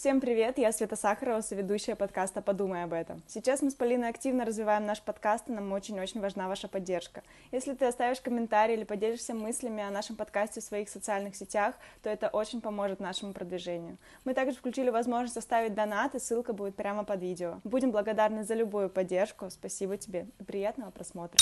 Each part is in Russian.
Всем привет, я Света Сахарова, соведущая подкаста «Подумай об этом». Сейчас мы с Полиной активно развиваем наш подкаст, и нам очень-очень важна ваша поддержка. Если ты оставишь комментарий или поделишься мыслями о нашем подкасте в своих социальных сетях, то это очень поможет нашему продвижению. Мы также включили возможность оставить донат, и ссылка будет прямо под видео. Будем благодарны за любую поддержку. Спасибо тебе и приятного просмотра.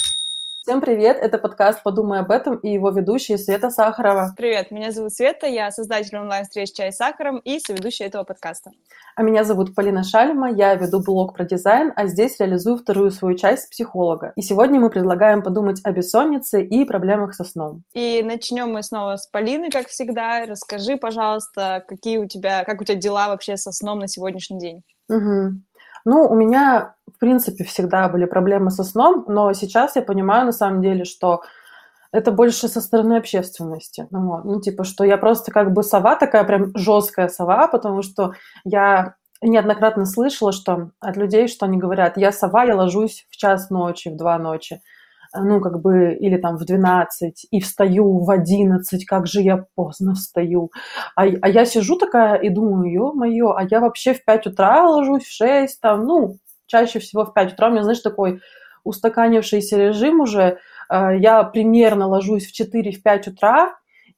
Всем привет, это подкаст «Подумай об этом» и его ведущая Света Сахарова. Привет, меня зовут Света, я создатель онлайн-встреч «Чай с сахаром» и соведущая этого подкаста. А меня зовут Полина Шальма, я веду блог про дизайн, а здесь реализую вторую свою часть психолога. И сегодня мы предлагаем подумать о бессоннице и проблемах со сном. И начнем мы снова с Полины, как всегда. Расскажи, пожалуйста, какие у тебя, как у тебя дела вообще со сном на сегодняшний день? Угу. Ну, у меня, в принципе, всегда были проблемы со сном, но сейчас я понимаю, на самом деле, что это больше со стороны общественности. Ну, вот. ну, типа, что я просто как бы сова, такая прям жесткая сова, потому что я неоднократно слышала, что от людей, что они говорят, я сова, я ложусь в час ночи, в два ночи ну, как бы, или там в 12, и встаю в 11, как же я поздно встаю. А, а я сижу такая и думаю, ё-моё, а я вообще в 5 утра ложусь, в 6, там, ну, чаще всего в 5 утра. У меня, знаешь, такой устаканившийся режим уже. А, я примерно ложусь в 4, в 5 утра,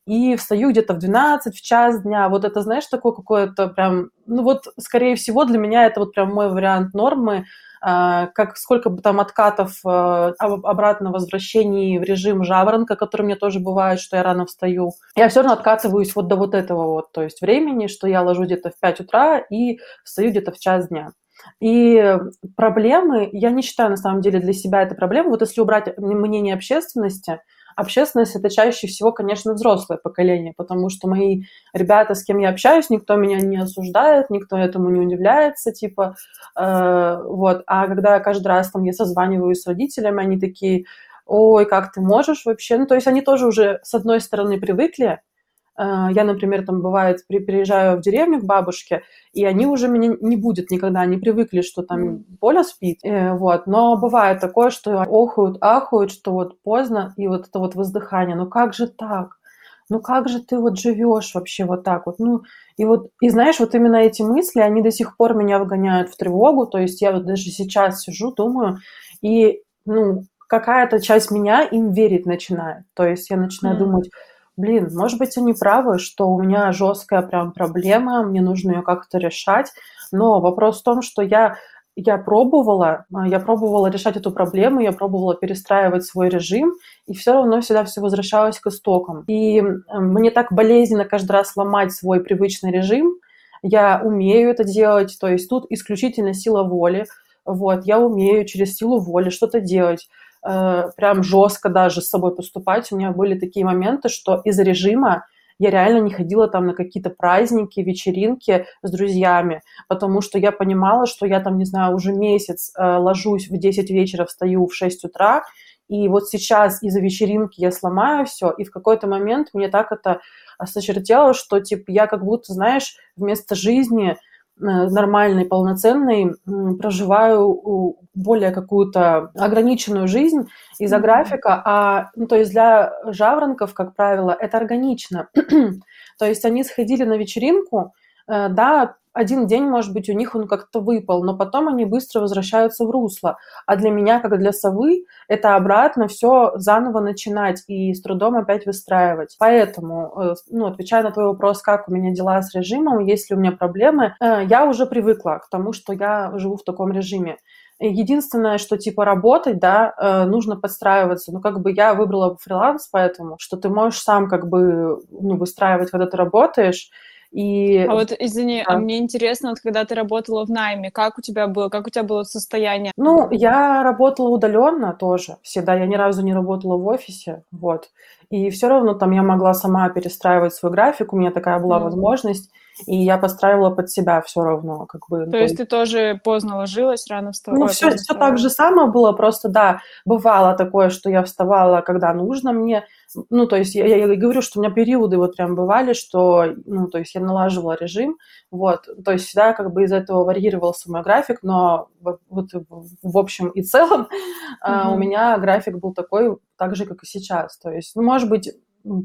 и встаю где-то в 12, в час дня. Вот это, знаешь, такое какое-то прям... Ну вот, скорее всего, для меня это вот прям мой вариант нормы, а, как сколько бы там откатов а, обратно возвращений в режим жаворонка, который мне тоже бывает, что я рано встаю. Я все равно откатываюсь вот до вот этого вот, то есть времени, что я ложу где-то в 5 утра и встаю где-то в час дня. И проблемы, я не считаю на самом деле для себя это проблема. Вот если убрать мнение общественности, общественность это чаще всего, конечно, взрослое поколение, потому что мои ребята, с кем я общаюсь, никто меня не осуждает, никто этому не удивляется, типа, э, вот. А когда каждый раз там я созваниваюсь с родителями, они такие, ой, как ты можешь вообще? Ну, то есть они тоже уже, с одной стороны, привыкли, я, например, там бывает, переезжаю в деревню к бабушке, и они уже меня не будет никогда, они привыкли, что там Поля спит, э, вот. Но бывает такое, что охуют, ахуют, что вот поздно, и вот это вот воздыхание, ну как же так? Ну как же ты вот живешь вообще вот так вот? Ну и вот, и знаешь, вот именно эти мысли, они до сих пор меня вгоняют в тревогу, то есть я вот даже сейчас сижу, думаю, и, ну, какая-то часть меня им верить начинает. То есть я начинаю mm. думать, блин, может быть, они правы, что у меня жесткая прям проблема, мне нужно ее как-то решать, но вопрос в том, что я я пробовала, а, я пробовала решать эту проблему, я пробовала перестраивать свой режим, и все равно всегда все возвращалось к истокам. И мне так болезненно каждый раз ломать свой привычный режим, я умею это делать, то есть тут исключительно сила воли, вот, я умею через силу воли что-то делать. Э, прям жестко даже с собой поступать. У меня были такие моменты, что из режима я реально не ходила там на какие-то праздники, вечеринки с друзьями, потому что я понимала, что я там, не знаю, уже месяц э, ложусь в 10 вечера, встаю в 6 утра, и вот сейчас из-за вечеринки я сломаю все, и в какой-то момент мне так это сочертело, что, типа, я как будто, знаешь, вместо жизни Э, нормальной, полноценной, проживаю более какую-то ограниченную жизнь из-за mm-hmm. графика, а, ну, то есть для жаворонков, как правило, это органично. то есть они сходили на вечеринку, да, один день, может быть, у них он как-то выпал, но потом они быстро возвращаются в русло. А для меня, как для совы, это обратно все заново начинать и с трудом опять выстраивать. Поэтому, э, ну, отвечая на твой вопрос, как у меня дела с режимом, есть ли у меня проблемы, э, я уже привыкла к тому, что я живу в таком режиме. Единственное, что типа работать, да, э, нужно подстраиваться. Ну, как бы я выбрала фриланс, поэтому, что ты можешь сам как бы ну, выстраивать, когда ты работаешь, и... А вот, извини, а да. а мне интересно, вот когда ты работала в найме, как у тебя было, как у тебя было состояние? Ну, я работала удаленно тоже всегда, я ни разу не работала в офисе, вот. И все равно там я могла сама перестраивать свой график, у меня такая была mm. возможность и я постраивала под себя все равно, как бы. То, то есть ты тоже поздно ложилась, рано вставала? Ну, все, все так же самое было, просто, да, бывало такое, что я вставала, когда нужно мне, ну, то есть я, я, говорю, что у меня периоды вот прям бывали, что, ну, то есть я налаживала режим, вот, то есть всегда как бы из этого варьировался мой график, но вот в общем и целом mm-hmm. у меня график был такой, так же, как и сейчас, то есть, ну, может быть,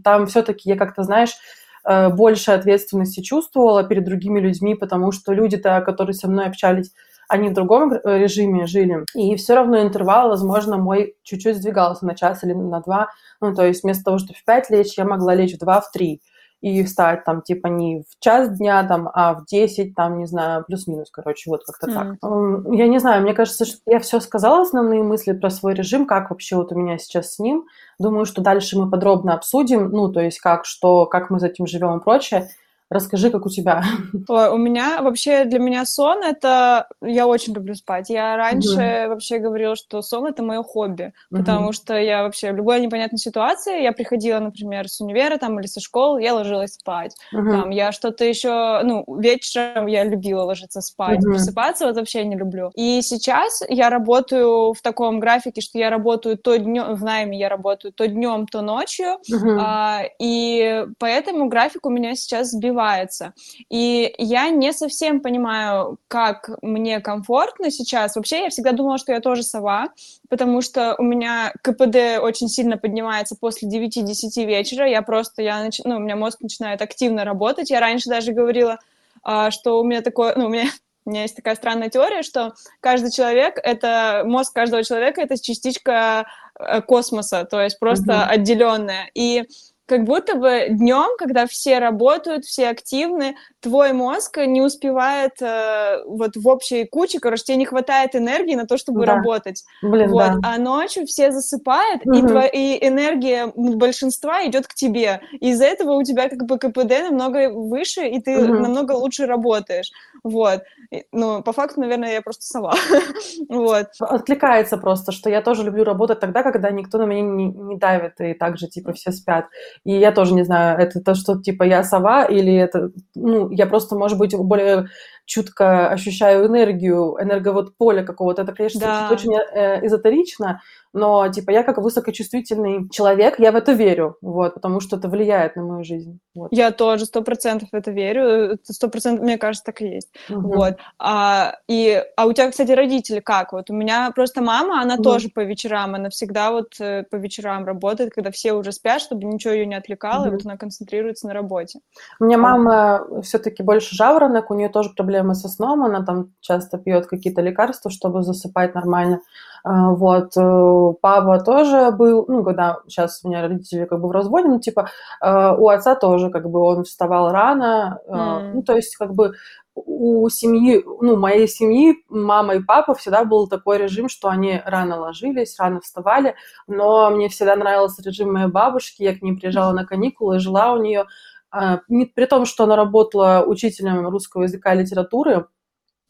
там все-таки я как-то, знаешь, э, больше ответственности чувствовала перед другими людьми, потому что люди-то, которые со мной общались, они в другом э, режиме жили, и все равно интервал, возможно, мой чуть-чуть сдвигался на час или на два, ну, то есть вместо того, чтобы в пять лечь, я могла лечь в два, в три, и встать там типа не в час дня, там, а в 10, там, не знаю, плюс-минус, короче, вот как-то mm. так. Я не знаю, мне кажется, что я все сказала, основные мысли про свой режим, как вообще вот у меня сейчас с ним. Думаю, что дальше мы подробно обсудим, ну, то есть как, что, как мы с этим живем и прочее. Расскажи, как у тебя. Ой, у меня вообще для меня сон это я очень люблю спать. Я раньше uh вообще говорила, что сон это мое хобби, uh потому что я вообще в любой непонятной ситуации я приходила, например, с универа там или со школы, я ложилась спать. uh Там я что-то еще, ну вечером я любила ложиться спать, uh просыпаться вот вообще не люблю. И сейчас я работаю в таком графике, что я работаю то днем в найме, я работаю то днем, то ночью, uh а, и поэтому график у меня сейчас сбивается развивается. И я не совсем понимаю, как мне комфортно сейчас. Вообще, я всегда думала, что я тоже сова, потому что у меня КПД очень сильно поднимается после 9-10 вечера. Я просто, я нач... ну, у меня мозг начинает активно работать. Я раньше даже говорила, а, что у меня такое, ну, у меня у меня есть такая странная теория, что каждый человек, это мозг каждого человека, это частичка э, космоса, то есть просто mm-hmm. отделенная. И как будто бы днем, когда все работают, все активны, твой мозг не успевает э, вот в общей куче, короче, тебе не хватает энергии на то, чтобы да. работать. Блин, вот. да. А ночью все засыпают, угу. и, тво- и энергия большинства идет к тебе. Из-за этого у тебя как бы КПД намного выше, и ты угу. намного лучше работаешь. Вот. Ну, по факту, наверное, я просто сова. вот. Откликается просто, что я тоже люблю работать тогда, когда никто на меня не, не давит, и также, типа, все спят. И я тоже не знаю, это то, что, типа, я сова, или это, ну, я просто, может быть, более чутко ощущаю энергию, энерговод поля какого-то. Это, конечно, да. очень э, эзотерично, но, типа, я как высокочувствительный человек, я в это верю, вот, потому что это влияет на мою жизнь. Вот. Я тоже сто процентов в это верю, сто процентов, мне кажется, так и есть. Угу. Вот. А, и, а у тебя, кстати, родители как? Вот у меня просто мама, она угу. тоже по вечерам, она всегда вот э, по вечерам работает, когда все уже спят, чтобы ничего ее не отвлекало, угу. и вот она концентрируется на работе. У меня мама все-таки больше жаворонок, у нее тоже проблемы со сном, она там часто пьет какие-то лекарства, чтобы засыпать нормально. А, вот, э, папа тоже был, ну, когда сейчас у меня родители как бы в разводе, ну, типа, э, у отца тоже, как бы, он вставал рано, mm. ну, то есть, как бы, у семьи, ну, моей семьи, мама и папа всегда был такой режим, что они рано ложились, рано вставали, но мне всегда нравился режим моей бабушки, я к ней приезжала на каникулы, жила у нее, при том, что она работала учителем русского языка и литературы,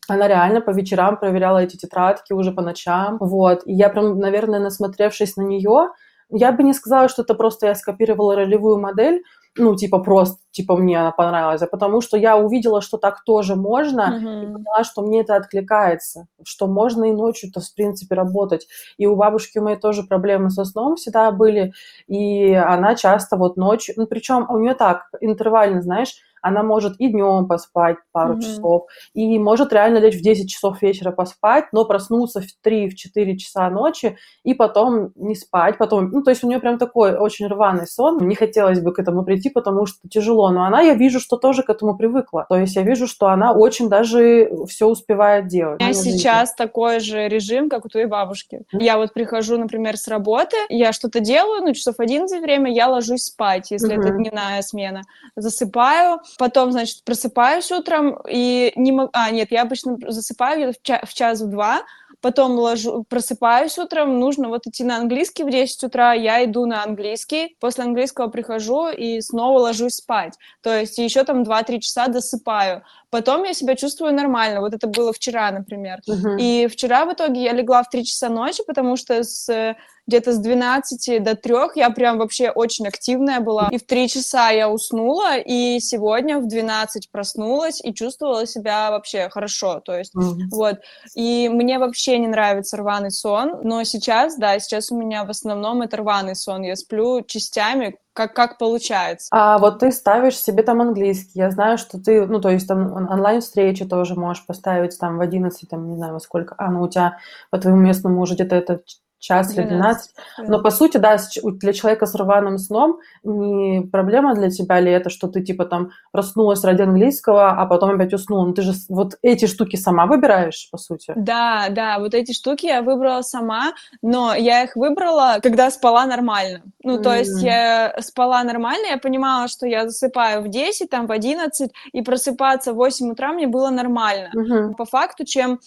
она реально по вечерам проверяла эти тетрадки уже по ночам, вот. И я прям, наверное, насмотревшись на нее, я бы не сказала, что это просто я скопировала ролевую модель, ну, типа, просто, типа, мне она понравилась, а потому что я увидела, что так тоже можно, mm-hmm. и поняла, что мне это откликается, что можно и ночью-то, в принципе, работать. И у бабушки у моей тоже проблемы со сном всегда были, и она часто вот ночью, ну, причем у нее так, интервально, знаешь, она может и днем поспать пару mm-hmm. часов, и может реально лечь в 10 часов вечера поспать, но проснуться в 3-4 часа ночи, и потом не спать, потом, ну, то есть у нее прям такой очень рваный сон, не хотелось бы к этому прийти, потому что тяжело, но она, я вижу, что тоже к этому привыкла, то есть я вижу, что она очень даже все успевает делать. У меня сейчас жизни. такой же режим, как у твоей бабушки. Mm-hmm. Я вот прихожу, например, с работы, я что-то делаю, ну, часов 11 время, я ложусь спать, если mm-hmm. это дневная смена, засыпаю, Потом, значит, просыпаюсь утром и не могу... А, нет, я обычно засыпаю в, ча- в час, в два, потом ложу, просыпаюсь утром, нужно вот идти на английский в 10 утра, я иду на английский, после английского прихожу и снова ложусь спать. То есть еще там 2-3 часа досыпаю. Потом я себя чувствую нормально. Вот это было вчера, например. Uh-huh. И вчера в итоге я легла в 3 часа ночи, потому что с где-то с 12 до 3 я прям вообще очень активная была. И в 3 часа я уснула, и сегодня в 12 проснулась и чувствовала себя вообще хорошо. То есть, mm-hmm. вот. И мне вообще не нравится рваный сон, но сейчас, да, сейчас у меня в основном это рваный сон. Я сплю частями, как, как получается. А вот ты ставишь себе там английский. Я знаю, что ты, ну, то есть там онлайн-встречи тоже можешь поставить там в 11, там, не знаю, во сколько. А, ну, у тебя по твоему местному уже где-то это час 12. или 12. Но по сути, да, для человека с рваным сном не проблема для тебя ли это, что ты типа там проснулась ради английского, а потом опять уснула. Ну ты же вот эти штуки сама выбираешь, по сути. Да, да, вот эти штуки я выбрала сама, но я их выбрала, когда спала нормально. Ну, mm. то есть я спала нормально, я понимала, что я засыпаю в 10, там, в 11, и просыпаться в 8 утра мне было нормально. Mm-hmm. По факту, чем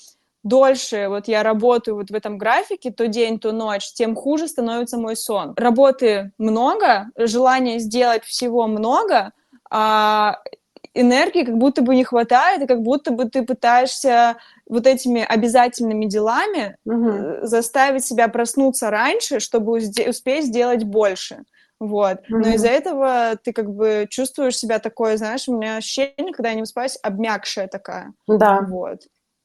дольше вот я работаю вот в этом графике, то день, то ночь, тем хуже становится мой сон. Работы много, желания сделать всего много, а энергии как будто бы не хватает, и как будто бы ты пытаешься вот этими обязательными делами угу. заставить себя проснуться раньше, чтобы успеть сделать больше. Вот. Mm-hmm. Но из-за этого ты как бы чувствуешь себя такое, знаешь, у меня ощущение, когда я не выспаюсь, обмякшая такая. Да. Вот.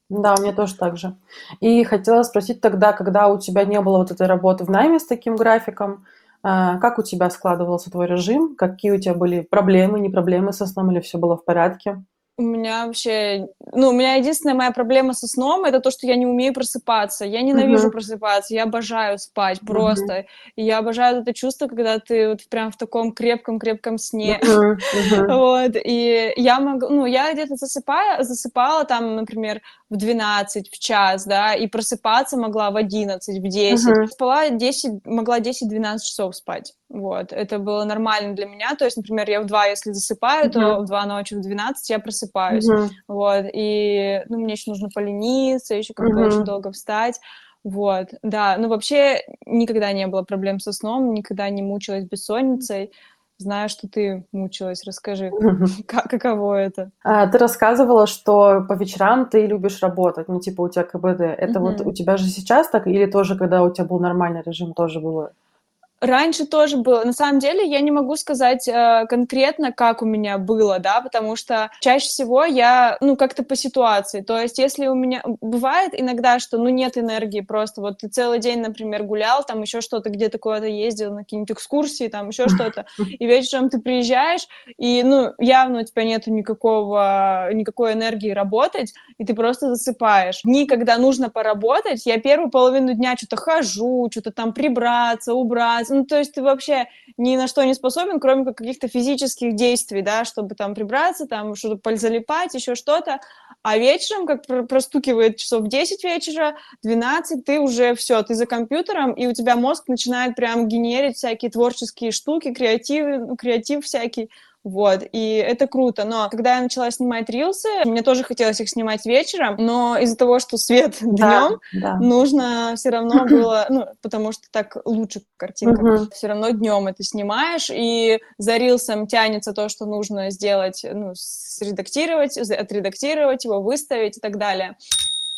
Да, у меня тоже так же. И хотела спросить тогда, когда у тебя не было вот этой работы в найме с таким графиком, а, как у тебя складывался твой режим? Какие у тебя были проблемы, не проблемы со сном или все было в порядке? У меня вообще, ну, у меня единственная моя проблема со сном это то, что я не умею просыпаться. Я ненавижу uh-huh. просыпаться, я обожаю спать просто. Uh-huh. И я обожаю это чувство, когда ты вот прям в таком крепком-крепком сне. Uh-huh. Uh-huh. вот. И я могу, ну, я где-то засыпаю, засыпала там, например, в 12, в час, да, и просыпаться могла в 11, в 10. Uh-huh. Спала 10, могла 10-12 часов спать. Вот, это было нормально для меня. То есть, например, я в 2, если засыпаю, uh-huh. то в 2 ночи, в 12 я просыпаюсь. Uh-huh. Вот, и, ну, мне еще нужно полениться, еще как-то uh-huh. очень долго встать. Вот, да, ну вообще никогда не было проблем со сном, никогда не мучилась бессонницей. Знаю, что ты мучилась. Расскажи, как, каково это? А, ты рассказывала, что по вечерам ты любишь работать, ну, типа у тебя КБД. Это вот у тебя же сейчас так, или тоже, когда у тебя был нормальный режим, тоже было? Раньше тоже было. На самом деле я не могу сказать э, конкретно, как у меня было, да, потому что чаще всего я, ну, как-то по ситуации. То есть если у меня... Бывает иногда, что, ну, нет энергии просто. Вот ты целый день, например, гулял, там еще что-то, где-то куда-то ездил, на какие-нибудь экскурсии, там еще что-то, и вечером ты приезжаешь, и, ну, явно у тебя нету никакого, никакой энергии работать, и ты просто засыпаешь. Дни, когда нужно поработать, я первую половину дня что-то хожу, что-то там прибраться, убраться, ну, то есть ты вообще ни на что не способен, кроме как каких-то физических действий, да, чтобы там прибраться, там что-то залипать, еще что-то. А вечером, как простукивает часов 10 вечера, 12, ты уже все, ты за компьютером, и у тебя мозг начинает прям генерить всякие творческие штуки, креатив, ну, креатив всякий. Вот, и это круто. Но когда я начала снимать рилсы, мне тоже хотелось их снимать вечером, но из-за того, что свет днем, да, да. нужно все равно было, ну, потому что так лучше картинка, угу. все равно днем это снимаешь, и за рилсом тянется то, что нужно сделать, ну, средактировать, отредактировать его, выставить и так далее.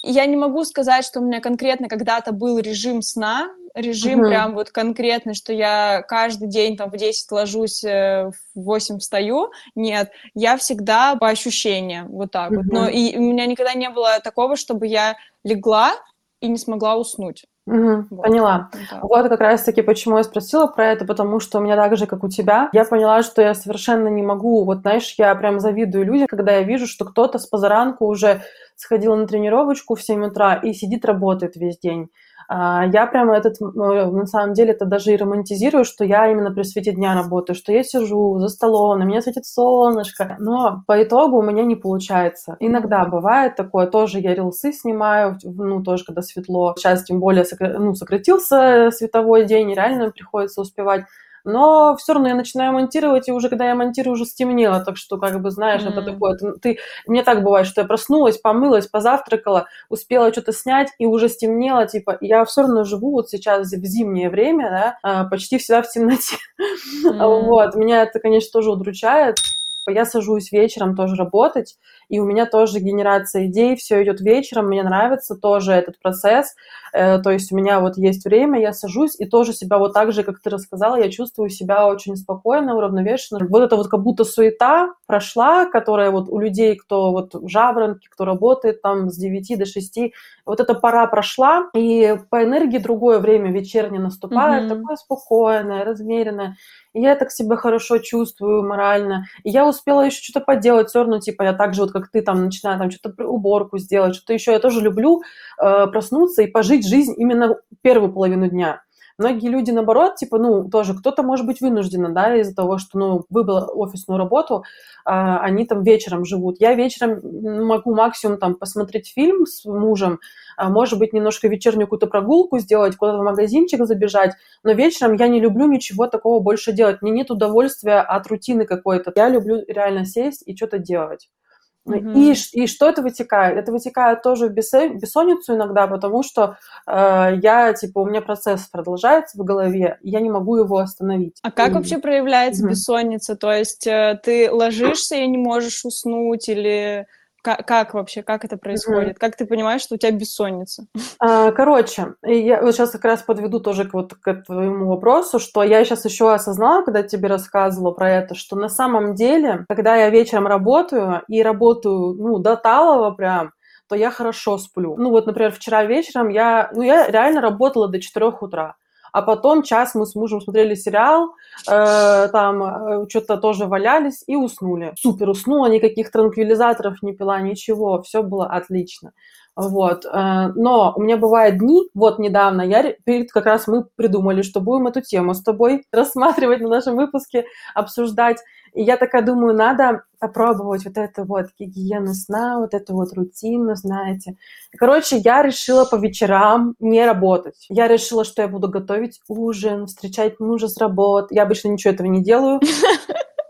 Я не могу сказать, что у меня конкретно когда-то был режим сна, режим угу. прям вот конкретный, что я каждый день там в 10 ложусь, э, в 8 встаю. Нет, я всегда по ощущениям, вот так угу. вот. Но и у меня никогда не было такого, чтобы я легла и не смогла уснуть. Угу, вот. Поняла. Да. Вот как раз-таки почему я спросила про это, потому что у меня так же, как у тебя, я поняла, что я совершенно не могу. Вот знаешь, я прям завидую людям, когда я вижу, что кто-то с позаранку уже сходил на тренировочку в 7 утра и сидит, работает весь день. А, я прямо этот, ну, на самом деле, это даже и романтизирую, что я именно при свете дня работаю, что я сижу за столом, на меня светит солнышко, но по итогу у меня не получается. Иногда бывает такое, тоже я рилсы снимаю, ну, тоже когда светло. Сейчас тем более ну, сократился световой день, реально приходится успевать но все равно я начинаю монтировать, и уже когда я монтирую, уже стемнело, так что, как бы, знаешь, mm-hmm. это такое, ты, ты, мне так бывает, что я проснулась, помылась, позавтракала, успела что-то снять, и уже стемнело, типа, я все равно живу вот сейчас в зимнее время, да, а, почти всегда в темноте, mm-hmm. вот, меня это, конечно, тоже удручает, я сажусь вечером тоже работать, и у меня тоже генерация идей, все идет вечером, мне нравится тоже этот процесс, э, то есть у меня вот есть время, я сажусь и тоже себя вот так же, как ты рассказала, я чувствую себя очень спокойно, уравновешенно. Вот это вот как будто суета прошла, которая вот у людей, кто вот в жаворонке, кто работает там с 9 до 6, вот эта пора прошла, и по энергии другое время вечернее наступает, mm-hmm. такое спокойное, размеренное. И я так себя хорошо чувствую морально. И я успела еще что-то поделать, все равно, типа, я так же вот как ты, там, начинаю там что-то уборку сделать, что-то еще. Я тоже люблю э, проснуться и пожить жизнь именно первую половину дня. Многие люди, наоборот, типа, ну, тоже кто-то, может быть, вынужден, да, из-за того, что, ну, выбрал офисную работу, а, они там вечером живут. Я вечером могу максимум там посмотреть фильм с мужем, а, может быть, немножко вечернюю какую-то прогулку сделать, куда-то в магазинчик забежать, но вечером я не люблю ничего такого больше делать. Мне нет удовольствия от рутины какой-то. Я люблю реально сесть и что-то делать. Mm-hmm. И, и что это вытекает? Это вытекает тоже в бессонницу иногда, потому что э, я, типа, у меня процесс продолжается в голове, и я не могу его остановить. А как mm-hmm. вообще проявляется mm-hmm. бессонница? То есть э, ты ложишься и не можешь уснуть, или как, как вообще, как это происходит? Mm-hmm. Как ты понимаешь, что у тебя бессонница? А, короче, я вот сейчас как раз подведу тоже к, вот, к твоему вопросу, что я сейчас еще осознала, когда тебе рассказывала про это, что на самом деле, когда я вечером работаю и работаю, ну, до талого прям, то я хорошо сплю. Ну вот, например, вчера вечером я, ну, я реально работала до 4 утра а потом час мы с мужем смотрели сериал, э, там э, что-то тоже валялись и уснули. Супер, уснула, никаких транквилизаторов не пила, ничего, все было отлично. Вот. Э, но у меня бывают дни, вот недавно, я перед как раз мы придумали, что будем эту тему с тобой рассматривать на нашем выпуске, обсуждать. И я такая думаю, надо попробовать вот эту вот гигиену сна, вот эту вот рутину, знаете. Короче, я решила по вечерам не работать. Я решила, что я буду готовить ужин, встречать мужа с работы. Я обычно ничего этого не делаю.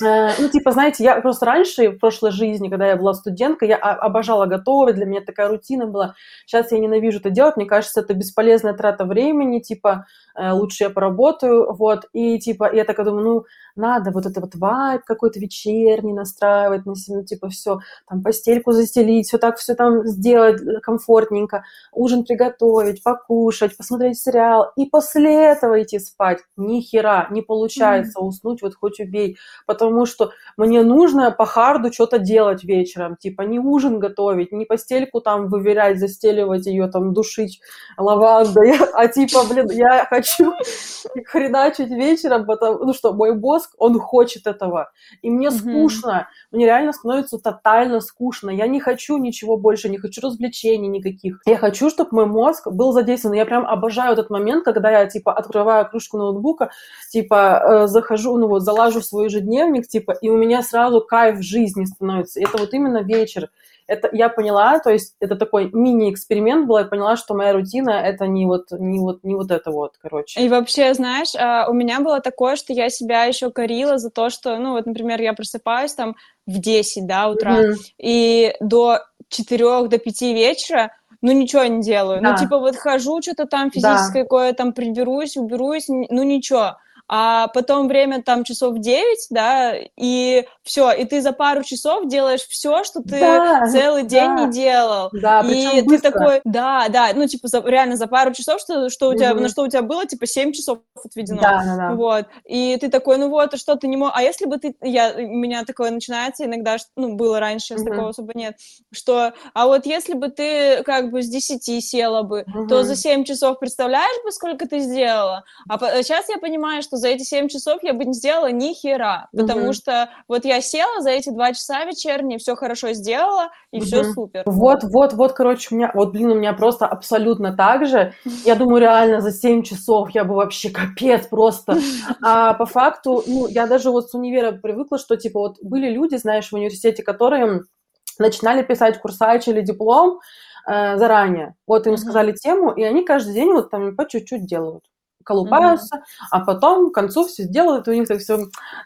Э, ну, типа, знаете, я просто раньше, в прошлой жизни, когда я была студенткой, я обожала готовить, для меня такая рутина была. Сейчас я ненавижу это делать, мне кажется, это бесполезная трата времени, типа, э, лучше я поработаю, вот, и, типа, я такая думаю, ну, надо вот это вот вайб какой-то вечерний настраивать на себя, ну, типа, все, там, постельку застелить, все так, все там сделать комфортненько, ужин приготовить, покушать, посмотреть сериал, и после этого идти спать. Ни хера, не получается mm-hmm. уснуть, вот хоть убей, потому что мне нужно по харду что-то делать вечером, типа не ужин готовить, не постельку там выверять, застеливать ее, там душить лавандой, а типа, блин, я хочу хреначить вечером, потому ну что мой мозг, он хочет этого, и мне скучно, мне реально становится тотально скучно, я не хочу ничего больше, не хочу развлечений никаких, я хочу, чтобы мой мозг был задействован, я прям обожаю этот момент, когда я, типа, открываю кружку ноутбука, типа, э, захожу, ну вот, залажу в свой ежедневник, типа, и у меня сразу кайф жизни становится. Это вот именно вечер. Это я поняла, то есть это такой мини-эксперимент был, я поняла, что моя рутина это не вот, не вот, не вот это вот, короче. И вообще, знаешь, а, у меня было такое, что я себя еще корила за то, что, ну вот, например, я просыпаюсь там в 10, да, утра, mm-hmm. и до 4, до 5 вечера ну, ничего не делаю. Ну, да. Ну, типа, вот хожу, что-то там физическое да. кое там приберусь, уберусь, ну, ничего а потом время там часов 9, да, и все, и ты за пару часов делаешь все, что ты да, целый день да. не делал. Да, и ты такой, да, да, ну, типа, за, реально за пару часов, что, что у тебя, mm-hmm. на что у тебя было, типа, 7 часов отведено. Да, да, да. Вот, и ты такой, ну вот, а что ты не мог, а если бы ты, я, у меня такое начинается иногда, ну, было раньше, сейчас mm-hmm. такого особо нет, что, а вот если бы ты как бы с 10 села бы, mm-hmm. то за 7 часов представляешь бы, сколько ты сделала? А сейчас я понимаю, что что за эти 7 часов я бы не сделала ни хера, потому mm-hmm. что вот я села за эти 2 часа вечерние, все хорошо сделала, и mm-hmm. все супер. Вот, вот, вот, короче, у меня, вот, блин, у меня просто абсолютно так же. Я думаю, реально за 7 часов я бы вообще капец просто. А по факту, ну, я даже вот с универа привыкла, что, типа, вот были люди, знаешь, в университете, которые начинали писать курсач или диплом, э, заранее. Вот им mm-hmm. сказали тему, и они каждый день вот там по чуть-чуть делают колупаются, mm-hmm. а потом к концу все сделают, у них так все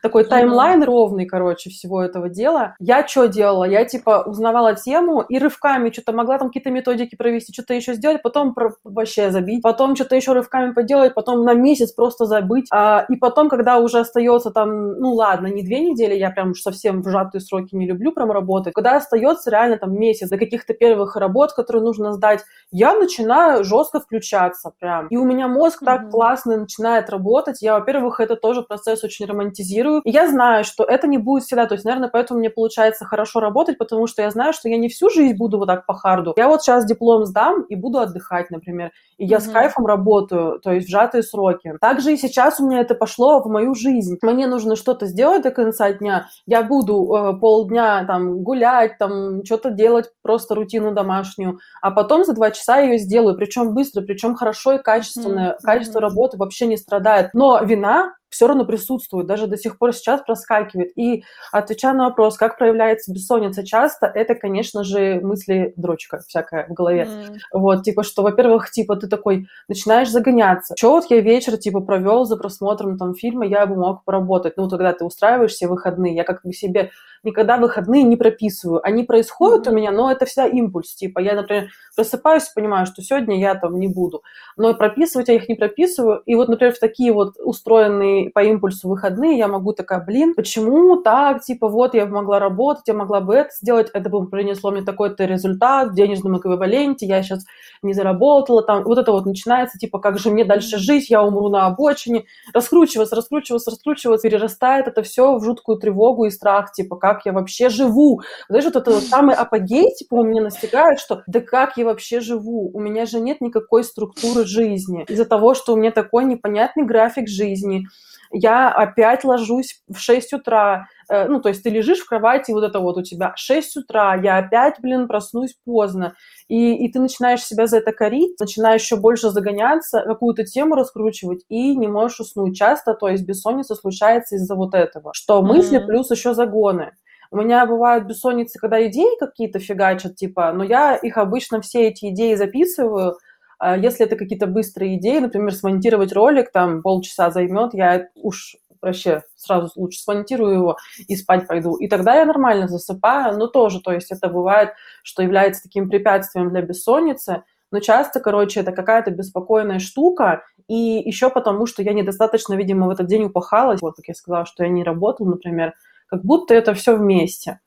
такой таймлайн mm-hmm. ровный, короче, всего этого дела. Я что делала? Я, типа, узнавала тему и рывками что-то могла там какие-то методики провести, что-то еще сделать, потом про- вообще забить, потом что-то еще рывками поделать, потом на месяц просто забыть, а, и потом, когда уже остается там, ну ладно, не две недели, я прям совсем в сжатые сроки не люблю прям работать, когда остается реально там месяц до каких-то первых работ, которые нужно сдать, я начинаю жестко включаться прям, и у меня мозг mm-hmm. так классно классно начинает работать, я, во-первых, это тоже процесс очень романтизирую. И я знаю, что это не будет всегда. То есть, наверное, поэтому мне получается хорошо работать, потому что я знаю, что я не всю жизнь буду вот так по харду. Я вот сейчас диплом сдам и буду отдыхать, например. И я mm-hmm. с кайфом работаю, то есть в сжатые сроки. Также и сейчас у меня это пошло в мою жизнь. Мне нужно что-то сделать до конца дня. Я буду э, полдня там гулять, там что-то делать, просто рутину домашнюю. А потом за два часа ее сделаю. Причем быстро, причем хорошо и качественно. Mm-hmm. Качество работы вообще не страдает. Но вина все равно присутствует, даже до сих пор сейчас проскакивает. И отвечая на вопрос, как проявляется бессонница часто, это, конечно же, мысли дрочка всякая в голове. Mm. Вот, типа, что, во-первых, типа, ты такой начинаешь загоняться. Что вот я вечер, типа, провел за просмотром там фильма, я бы мог поработать. Ну, тогда ты устраиваешь все выходные. Я как бы себе никогда выходные не прописываю. Они происходят mm-hmm. у меня, но это всегда импульс. Типа, я, например, просыпаюсь и понимаю, что сегодня я там не буду. Но прописывать я их не прописываю. И вот, например, в такие вот устроенные по импульсу выходные, я могу такая, блин, почему так, типа, вот я могла работать, я могла бы это сделать, это бы принесло мне такой-то результат в денежном эквиваленте, я сейчас не заработала, там, вот это вот начинается, типа, как же мне дальше жить, я умру на обочине, раскручиваться, раскручиваться, раскручиваться, перерастает это все в жуткую тревогу и страх, типа, как я вообще живу. Знаешь, вот это вот самый апогей, типа, у меня настигает, что да как я вообще живу? У меня же нет никакой структуры жизни. Из-за того, что у меня такой непонятный график жизни, я опять ложусь в 6 утра, э, ну, то есть ты лежишь в кровати, вот это вот у тебя 6 утра, я опять, блин, проснусь поздно, и, и ты начинаешь себя за это корить, начинаешь еще больше загоняться, какую-то тему раскручивать, и не можешь уснуть часто, то есть бессонница случается из-за вот этого, что мысли mm-hmm. плюс еще загоны. У меня бывают бессонницы, когда идеи какие-то фигачат, типа, но я их обычно все эти идеи записываю, если это какие-то быстрые идеи, например, смонтировать ролик, там полчаса займет, я уж вообще сразу лучше смонтирую его и спать пойду. И тогда я нормально засыпаю, но тоже, то есть это бывает, что является таким препятствием для бессонницы, но часто, короче, это какая-то беспокойная штука, и еще потому, что я недостаточно, видимо, в этот день упахалась, вот как я сказала, что я не работала, например, как будто это все вместе.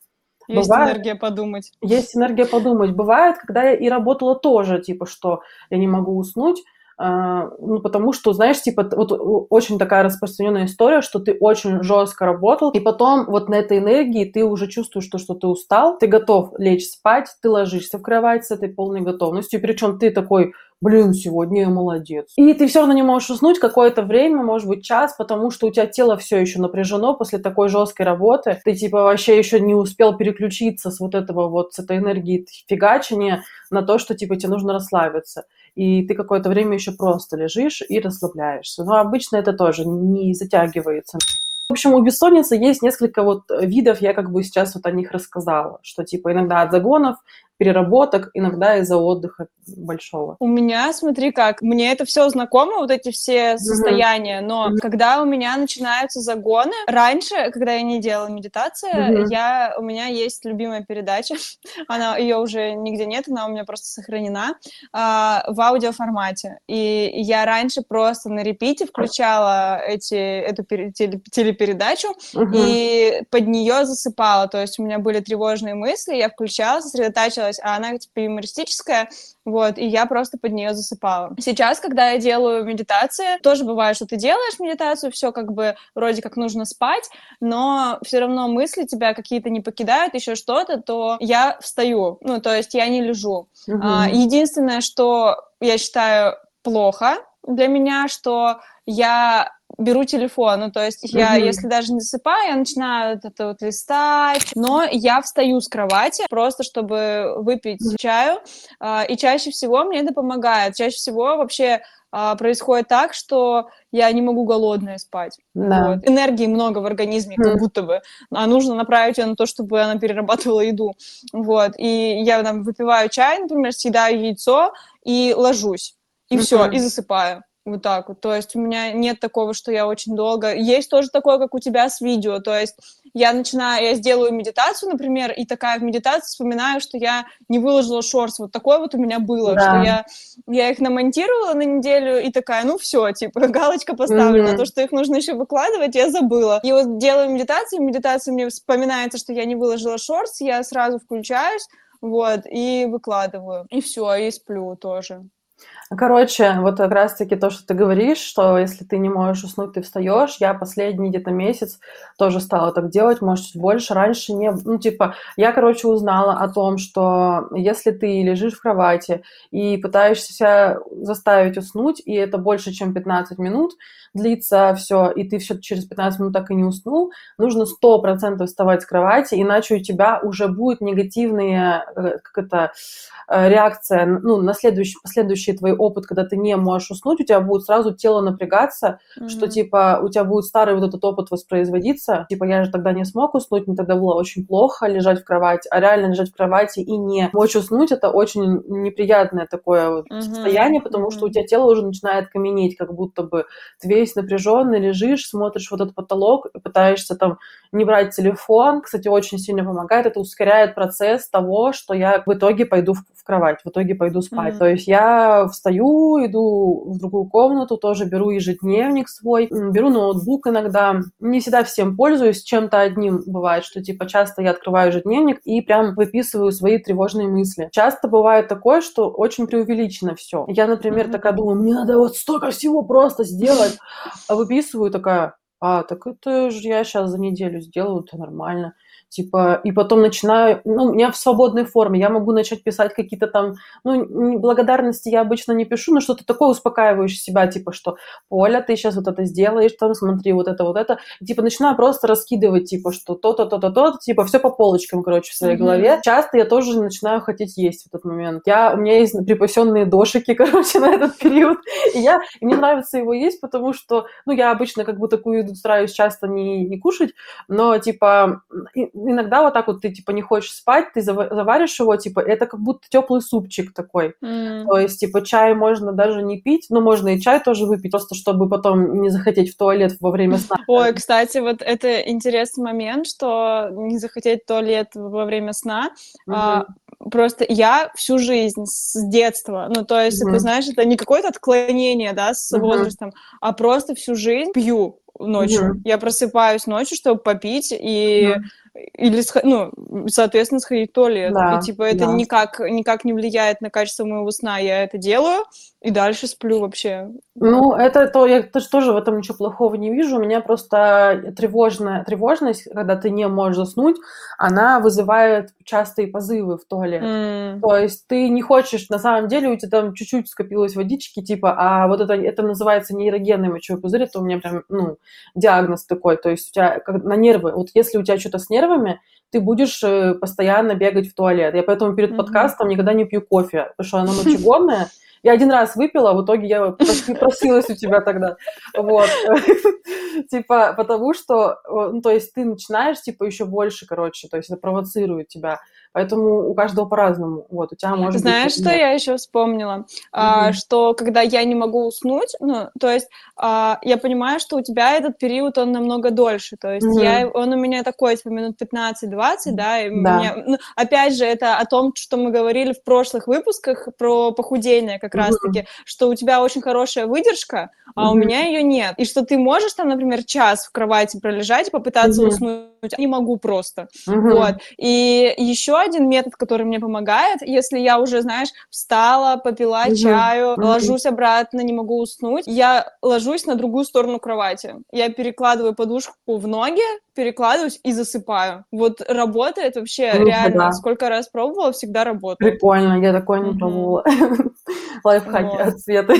Есть Бывает, энергия подумать. Есть энергия подумать. Бывает, когда я и работала тоже, типа, что я не могу уснуть, а, ну, потому что, знаешь, типа, вот очень такая распространенная история, что ты очень жестко работал, и потом вот на этой энергии ты уже чувствуешь, что, что ты устал, ты готов лечь спать, ты ложишься в кровать с этой полной готовностью, причем ты такой блин, сегодня я молодец. И ты все равно не можешь уснуть какое-то время, может быть, час, потому что у тебя тело все еще напряжено после такой жесткой работы. Ты, типа, вообще еще не успел переключиться с вот этого вот, с этой энергии фигачения на то, что, типа, тебе нужно расслабиться. И ты какое-то время еще просто лежишь и расслабляешься. Но обычно это тоже не затягивается. В общем, у бессонницы есть несколько вот видов, я как бы сейчас вот о них рассказала, что типа иногда от загонов, переработок, иногда из-за отдыха большого. У меня, смотри как, мне это все знакомо, вот эти все состояния, mm-hmm. но mm-hmm. когда у меня начинаются загоны, раньше, когда я не делала медитации, mm-hmm. я, у меня есть любимая передача, она, ее уже нигде нет, она у меня просто сохранена а, в аудиоформате, и я раньше просто на репите включала эти, эту телепередачу mm-hmm. и под нее засыпала, то есть у меня были тревожные мысли, я включала, сосредотачивалась нравилась, а она типа юмористическая, вот, и я просто под нее засыпала. Сейчас, когда я делаю медитации, тоже бывает, что ты делаешь медитацию, все как бы вроде как нужно спать, но все равно мысли тебя какие-то не покидают, еще что-то, то я встаю, ну, то есть я не лежу. Угу. А, единственное, что я считаю плохо для меня, что я беру телефон, ну, то есть я, mm-hmm. если даже не засыпаю, я начинаю это вот листать, но я встаю с кровати просто, чтобы выпить mm-hmm. чаю, а, и чаще всего мне это помогает. Чаще всего вообще а, происходит так, что я не могу голодная спать. Да. Вот. Энергии много в организме, как mm. будто бы. А нужно направить ее на то, чтобы она перерабатывала еду. Вот. И я там выпиваю чай, например, съедаю яйцо и ложусь. И mm-hmm. все, и засыпаю. Вот так вот. То есть у меня нет такого, что я очень долго... Есть тоже такое, как у тебя с видео. То есть я начинаю, я сделаю медитацию, например, и такая в медитации вспоминаю, что я не выложила шорс. Вот такое вот у меня было, да. что я, я их намонтировала на неделю и такая, ну все, типа, галочка поставлена. Mm-hmm. То, что их нужно еще выкладывать, я забыла. И вот делаю медитацию, в медитации мне вспоминается, что я не выложила шорс, я сразу включаюсь, вот, и выкладываю. И все, и сплю тоже. Короче, вот как раз-таки то, что ты говоришь, что если ты не можешь уснуть, ты встаешь. Я последний где-то месяц тоже стала так делать, может, чуть больше. Раньше не... Ну, типа, я, короче, узнала о том, что если ты лежишь в кровати и пытаешься себя заставить уснуть, и это больше, чем 15 минут, длится все, и ты все через 15 минут так и не уснул, нужно 100% вставать с кровати, иначе у тебя уже будет негативные, э, как это, э, реакция, ну, на следующий, последующий твой опыт, когда ты не можешь уснуть, у тебя будет сразу тело напрягаться, mm-hmm. что, типа, у тебя будет старый вот этот опыт воспроизводиться, типа, я же тогда не смог уснуть, мне тогда было очень плохо лежать в кровати, а реально лежать в кровати и не мочь уснуть, это очень неприятное такое вот mm-hmm. состояние, потому mm-hmm. что у тебя тело уже начинает каменеть, как будто бы ты весь напряженный, лежишь, смотришь вот этот потолок, пытаешься там не брать телефон. Кстати, очень сильно помогает. Это ускоряет процесс того, что я в итоге пойду в, кровать, в итоге пойду спать. Mm-hmm. То есть я встаю, иду в другую комнату, тоже беру ежедневник свой, беру ноутбук иногда. Не всегда всем пользуюсь, чем-то одним бывает, что типа часто я открываю ежедневник и прям выписываю свои тревожные мысли. Часто бывает такое, что очень преувеличено все. Я, например, mm-hmm. такая думаю, мне надо вот столько всего просто сделать, выписываю такая, а, так это же я сейчас за неделю сделаю, это нормально типа, и потом начинаю, ну, у меня в свободной форме, я могу начать писать какие-то там, ну, благодарности я обычно не пишу, но что-то такое успокаивающее себя, типа, что, Поля, ты сейчас вот это сделаешь, там, смотри, вот это, вот это, и, типа, начинаю просто раскидывать, типа, что то-то, то-то, то-то, типа, все по полочкам, короче, в своей mm-hmm. голове. Часто я тоже начинаю хотеть есть в этот момент. Я, у меня есть припасенные дошики, короче, на этот период, и я, и мне нравится его есть, потому что, ну, я обычно как бы такую еду стараюсь часто не, не кушать, но, типа, иногда вот так вот ты, типа, не хочешь спать, ты заваришь его, типа, это как будто теплый супчик такой. Mm. То есть, типа, чай можно даже не пить, но можно и чай тоже выпить, просто чтобы потом не захотеть в туалет во время сна. Ой, кстати, вот это интересный момент, что не захотеть в туалет во время сна. Mm-hmm. А, просто я всю жизнь с детства, ну, то есть, mm-hmm. это, знаешь, это не какое-то отклонение, да, с mm-hmm. возрастом, а просто всю жизнь пью ночью. Mm-hmm. Я просыпаюсь ночью, чтобы попить, и mm-hmm или, ну, соответственно, сходить в туалет. Да, и, типа, это да. никак, никак не влияет на качество моего сна. Я это делаю, и дальше сплю вообще. Ну, это то, я тоже в этом ничего плохого не вижу. У меня просто тревожная, тревожность, когда ты не можешь заснуть, она вызывает частые позывы в туалет. Mm. То есть ты не хочешь, на самом деле у тебя там чуть-чуть скопилось водички, типа, а вот это, это называется нейрогенный мочевой пузырь, это у меня прям, ну, диагноз такой. То есть у тебя как, на нервы, вот если у тебя что-то с нервами, ты будешь э, постоянно бегать в туалет. Я поэтому перед mm-hmm. подкастом никогда не пью кофе, потому что оно мочегонное, я один раз выпила, в итоге я просилась у тебя тогда. Вот. Типа, потому что, ну, то есть ты начинаешь, типа, еще больше, короче, то есть это провоцирует тебя. Поэтому у каждого по-разному. Вот, у тебя может Знаешь, быть... что я еще вспомнила? Mm-hmm. А, что когда я не могу уснуть, ну, то есть а, я понимаю, что у тебя этот период, он намного дольше. То есть mm-hmm. я, он у меня такой, типа, минут 15-20, да, и да. Меня, ну, опять же, это о том, что мы говорили в прошлых выпусках про похудение как mm-hmm. раз-таки, что у тебя очень хорошая выдержка, а mm-hmm. у меня ее нет. И что ты можешь там, например, час в кровати пролежать и попытаться mm-hmm. уснуть, не могу просто. Mm-hmm. Вот. И еще один метод, который мне помогает, если я уже, знаешь, встала, попила mm-hmm. чаю, mm-hmm. ложусь обратно, не могу уснуть, я ложусь на другую сторону кровати. Я перекладываю подушку в ноги, перекладываюсь и засыпаю. Вот работает вообще ну, реально. Да. Сколько раз пробовала, всегда работает. Прикольно, я такое не пробовала. Лайфхаки от Светы.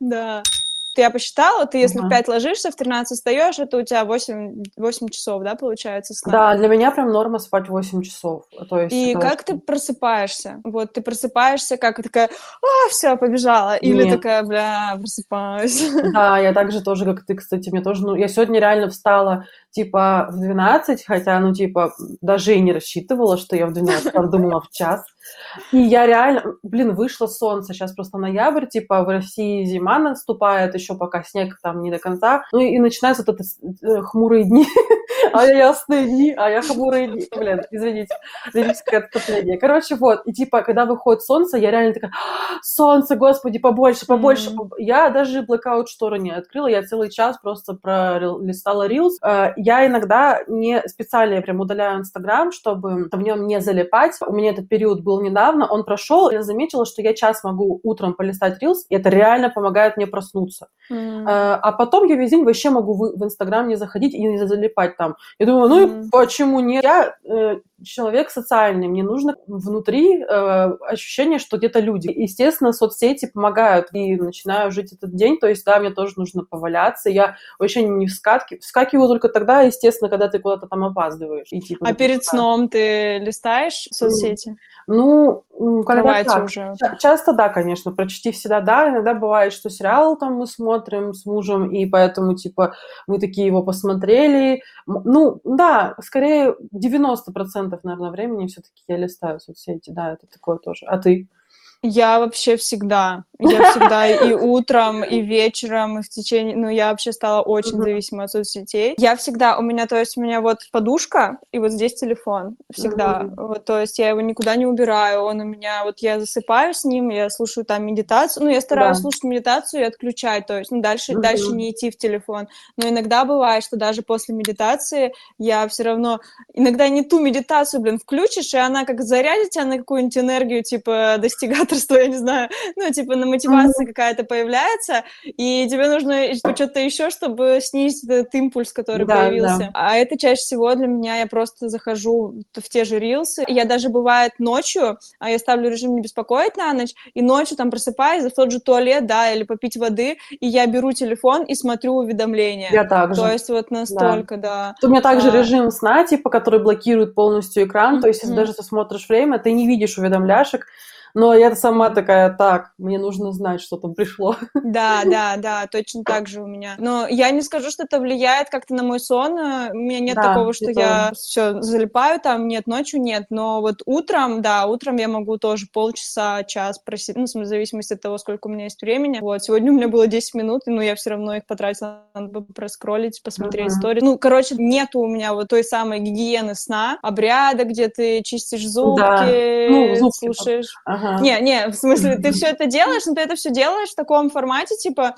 Да. да я посчитала, ты если uh-huh. в 5 ложишься, в 13 встаешь, это у тебя 8, 8 часов, да, получается, сна? Да, для меня прям норма спать 8 часов. То есть, И как очень... ты просыпаешься? Вот ты просыпаешься, как такая, а, все, побежала. Или Нет. такая, бля, просыпаюсь. Да, я также тоже, как ты, кстати, мне тоже, ну, я сегодня реально встала типа в 12, хотя, ну, типа, даже и не рассчитывала, что я в 12, там думала в час. И я реально, блин, вышло солнце, сейчас просто ноябрь, типа, в России зима наступает, еще пока снег там не до конца, ну, и начинаются вот эти э, хмурые дни, а я ясные дни, а я хмурые дни, блин, извините, лирическое отступление. Короче, вот, и типа, когда выходит солнце, я реально такая, «А, солнце, господи, побольше, побольше. Я даже blackout шторы не открыла, я целый час просто пролистала Reels, э, я иногда не специально прям удаляю Инстаграм, чтобы в нем не залипать. У меня этот период был недавно, он прошел, я заметила, что я час могу утром полистать Reels, и это реально помогает мне проснуться. Mm. А потом я весь день вообще могу в, Инстаграм не заходить и не залипать там. Я думаю, ну mm. и почему нет? Я э, человек социальный, мне нужно внутри э, ощущение, что где-то люди. Естественно, соцсети помогают, и начинаю жить этот день, то есть, да, мне тоже нужно поваляться, я вообще не вскакиваю, вскакиваю только тогда, естественно, когда ты куда-то там опаздываешь. И, типа, а перед сном ты листаешь соцсети? Ну, когда так. уже. Часто да, конечно, почти всегда да. Иногда бывает, что сериал там мы смотрим с мужем, и поэтому, типа, мы такие его посмотрели. Ну, да, скорее 90% наверное, времени все-таки я листаю соцсети, да, это такое тоже. А ты? Я вообще всегда. Я всегда и утром, и вечером, и в течение... Ну, я вообще стала очень uh-huh. зависима от соцсетей. Я всегда... У меня, то есть, у меня вот подушка, и вот здесь телефон. Всегда. Uh-huh. Вот, то есть, я его никуда не убираю. Он у меня... Вот я засыпаю с ним, я слушаю там медитацию. Ну, я стараюсь да. слушать медитацию и отключать. То есть, ну, дальше, uh-huh. дальше не идти в телефон. Но иногда бывает, что даже после медитации я все равно... Иногда не ту медитацию, блин, включишь, и она как зарядит тебя на какую-нибудь энергию, типа, достигать мотиваторство, я не знаю, ну, типа, на мотивация mm-hmm. какая-то появляется, и тебе нужно что-то еще, чтобы снизить этот импульс, который да, появился. Да. А это чаще всего для меня, я просто захожу в те же рилсы. Я даже бывает ночью, а я ставлю режим не беспокоить на ночь, и ночью там просыпаюсь в тот же туалет, да, или попить воды, и я беру телефон и смотрю уведомления. Я также. То есть вот настолько, да. да. У меня также а... режим сна, типа, который блокирует полностью экран, mm-hmm. то есть если даже ты смотришь время, ты не видишь уведомляшек, но я сама такая, так, мне нужно знать, что там пришло. Да, да, да, точно так же у меня. Но я не скажу, что это влияет как-то на мой сон. У меня нет да, такого, что я все залипаю там, нет, ночью нет. Но вот утром, да, утром я могу тоже полчаса, час просить, ну, в зависимости от того, сколько у меня есть времени. Вот, сегодня у меня было 10 минут, но я все равно их потратила, надо бы проскролить, посмотреть uh-huh. историю. Ну, короче, нету у меня вот той самой гигиены сна, обряда, где ты чистишь зубки, да. ну, зубки слушаешь. Ага. Ага. Не, не, в смысле, ты все это делаешь, но ты это все делаешь в таком формате, типа,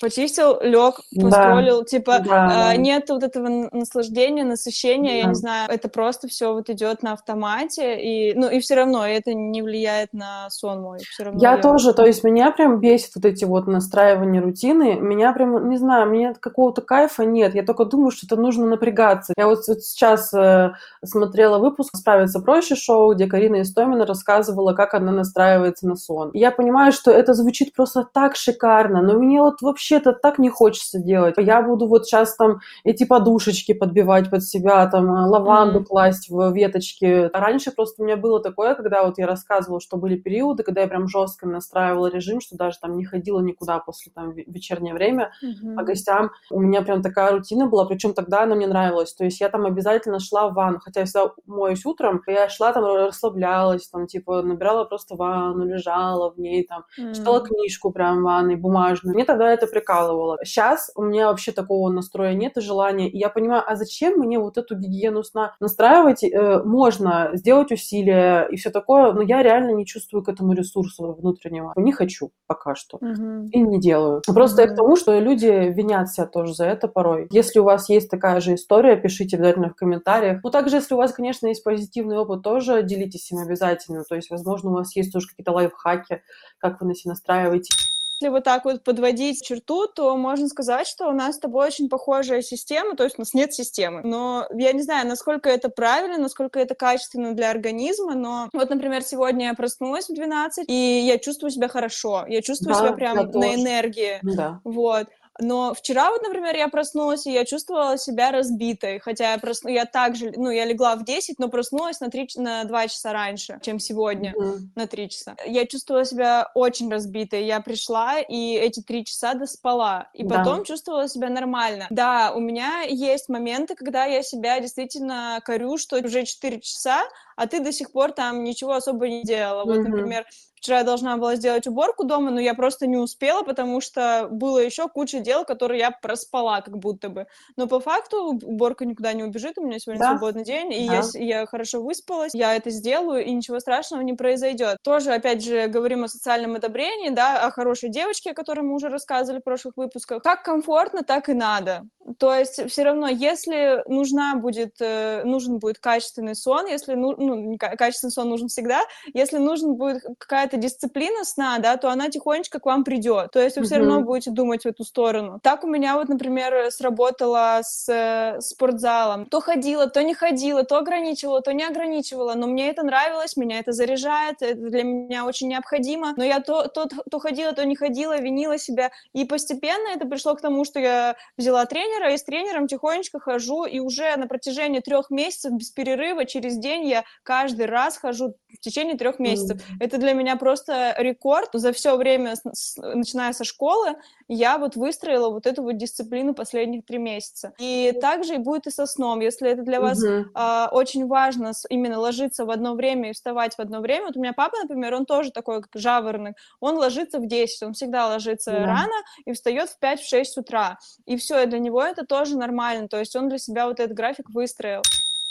почистил, лег, поскроллил, да. типа да, э, нет вот этого наслаждения, насыщения, да. я не знаю, это просто все вот идет на автомате и ну и все равно это не влияет на сон мой, все равно. Я, я тоже, то есть меня прям бесит вот эти вот настраивания рутины, меня прям не знаю, мне какого-то кайфа нет, я только думаю, что это нужно напрягаться. Я вот, вот сейчас э, смотрела выпуск "Справиться проще" шоу, где Карина Истомина рассказывала, как она настраивается на сон. Я понимаю, что это звучит просто так шикарно, но мне вот вообще вообще-то так не хочется делать. Я буду вот сейчас там эти подушечки подбивать под себя, там э, лаванду mm-hmm. класть в веточки. А раньше просто у меня было такое, когда вот я рассказывала, что были периоды, когда я прям жестко настраивала режим, что даже там не ходила никуда после там вечернее время mm-hmm. по гостям. У меня прям такая рутина была, причем тогда она мне нравилась. То есть я там обязательно шла в ванну, хотя я всегда моюсь утром, я шла там, расслаблялась, там типа набирала просто ванну, лежала в ней, там mm-hmm. читала книжку прям в ванной, бумажную. Мне тогда это прикалывало. Сейчас у меня вообще такого настроя нет и желания. И я понимаю, а зачем мне вот эту гигиену сна настраивать? Э, можно сделать усилия и все такое, но я реально не чувствую к этому ресурса внутреннего. Не хочу пока что. Угу. И не делаю. Просто угу. я к тому, что люди винят себя тоже за это порой. Если у вас есть такая же история, пишите обязательно в комментариях. Ну, также, если у вас, конечно, есть позитивный опыт, тоже делитесь им обязательно. То есть, возможно, у вас есть тоже какие-то лайфхаки, как вы на себя настраиваете. Если вот так вот подводить черту, то можно сказать, что у нас с тобой очень похожая система, то есть у нас нет системы. Но я не знаю, насколько это правильно, насколько это качественно для организма, но вот, например, сегодня я проснулась в 12, и я чувствую себя хорошо, я чувствую да, себя прям на энергии. Да. Вот. Но вчера вот, например, я проснулась, и я чувствовала себя разбитой, хотя я просну... я также, ну, я легла в 10, но проснулась на, 3, на 2 часа раньше, чем сегодня, mm-hmm. на 3 часа. Я чувствовала себя очень разбитой, я пришла, и эти 3 часа доспала, и да. потом чувствовала себя нормально. Да, у меня есть моменты, когда я себя действительно корю, что уже 4 часа, а ты до сих пор там ничего особо не делала. Вот, mm-hmm. например, вчера я должна была сделать уборку дома, но я просто не успела, потому что было еще куча дел, которые я проспала как будто бы. Но по факту уборка никуда не убежит, у меня сегодня да. свободный день, и да. если я хорошо выспалась, я это сделаю, и ничего страшного не произойдет. Тоже, опять же, говорим о социальном одобрении, да, о хорошей девочке, о которой мы уже рассказывали в прошлых выпусках. Как комфортно, так и надо. То есть все равно, если нужна будет, э, нужен будет качественный сон, если ну, ну, качественный сон нужен всегда, если нужен будет какая-то дисциплина сна, да, то она тихонечко к вам придет. То есть вы mm-hmm. все равно будете думать в эту сторону. Так у меня вот, например, сработало с э, спортзалом. То ходила, то не ходила, то ограничивала, то не ограничивала, но мне это нравилось, меня это заряжает, это для меня очень необходимо. Но я то, то, то ходила, то не ходила, винила себя. И постепенно это пришло к тому, что я взяла тренера и с тренером тихонечко хожу, и уже на протяжении трех месяцев без перерыва через день я каждый раз хожу в течение трех месяцев. Mm. Это для меня просто рекорд. За все время, начиная со школы, я вот выстроила вот эту вот дисциплину последних три месяца. И также и будет и со сном. Если это для вас mm-hmm. э, очень важно именно ложиться в одно время и вставать в одно время. Вот у меня папа, например, он тоже такой, как жаворонок. Он ложится в 10, он всегда ложится yeah. рано и встает в 5-6 утра. И все, и для него это тоже нормально. То есть он для себя вот этот график выстроил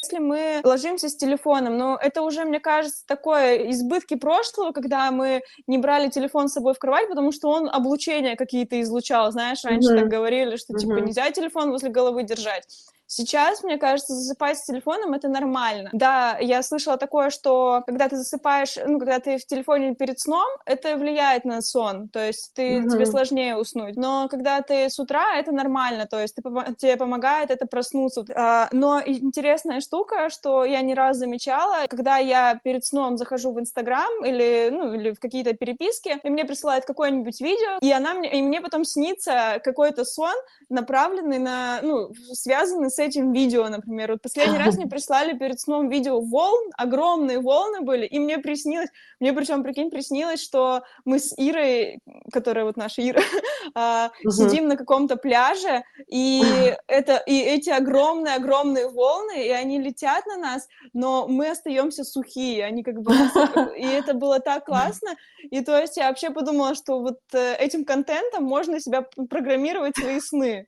если мы ложимся с телефоном, но это уже, мне кажется, такое избытки прошлого, когда мы не брали телефон с собой в кровать, потому что он облучения какие-то излучал, знаешь, раньше mm-hmm. так говорили, что, типа, mm-hmm. нельзя телефон возле головы держать. Сейчас, мне кажется, засыпать с телефоном это нормально. Да, я слышала такое, что когда ты засыпаешь, ну, когда ты в телефоне перед сном, это влияет на сон, то есть ты, mm-hmm. тебе сложнее уснуть. Но когда ты с утра, это нормально, то есть ты, тебе помогает это проснуться. А, но интересная штука, что я не раз замечала, когда я перед сном захожу в Инстаграм или, ну, или в какие-то переписки, и мне присылают какое-нибудь видео, и она мне, и мне потом снится какой-то сон, направленный на, ну, связанный с этим видео, например. Вот последний раз мне прислали перед сном видео волн, огромные волны были, и мне приснилось, мне причем, прикинь, приснилось, что мы с Ирой, которая вот наша Ира, uh, сидим на каком-то пляже, и это, и эти огромные-огромные волны, и они летят на нас, но мы остаемся сухие, они как бы... И это было так классно, и то есть я вообще подумала, что вот э, этим контентом можно себя программировать свои сны.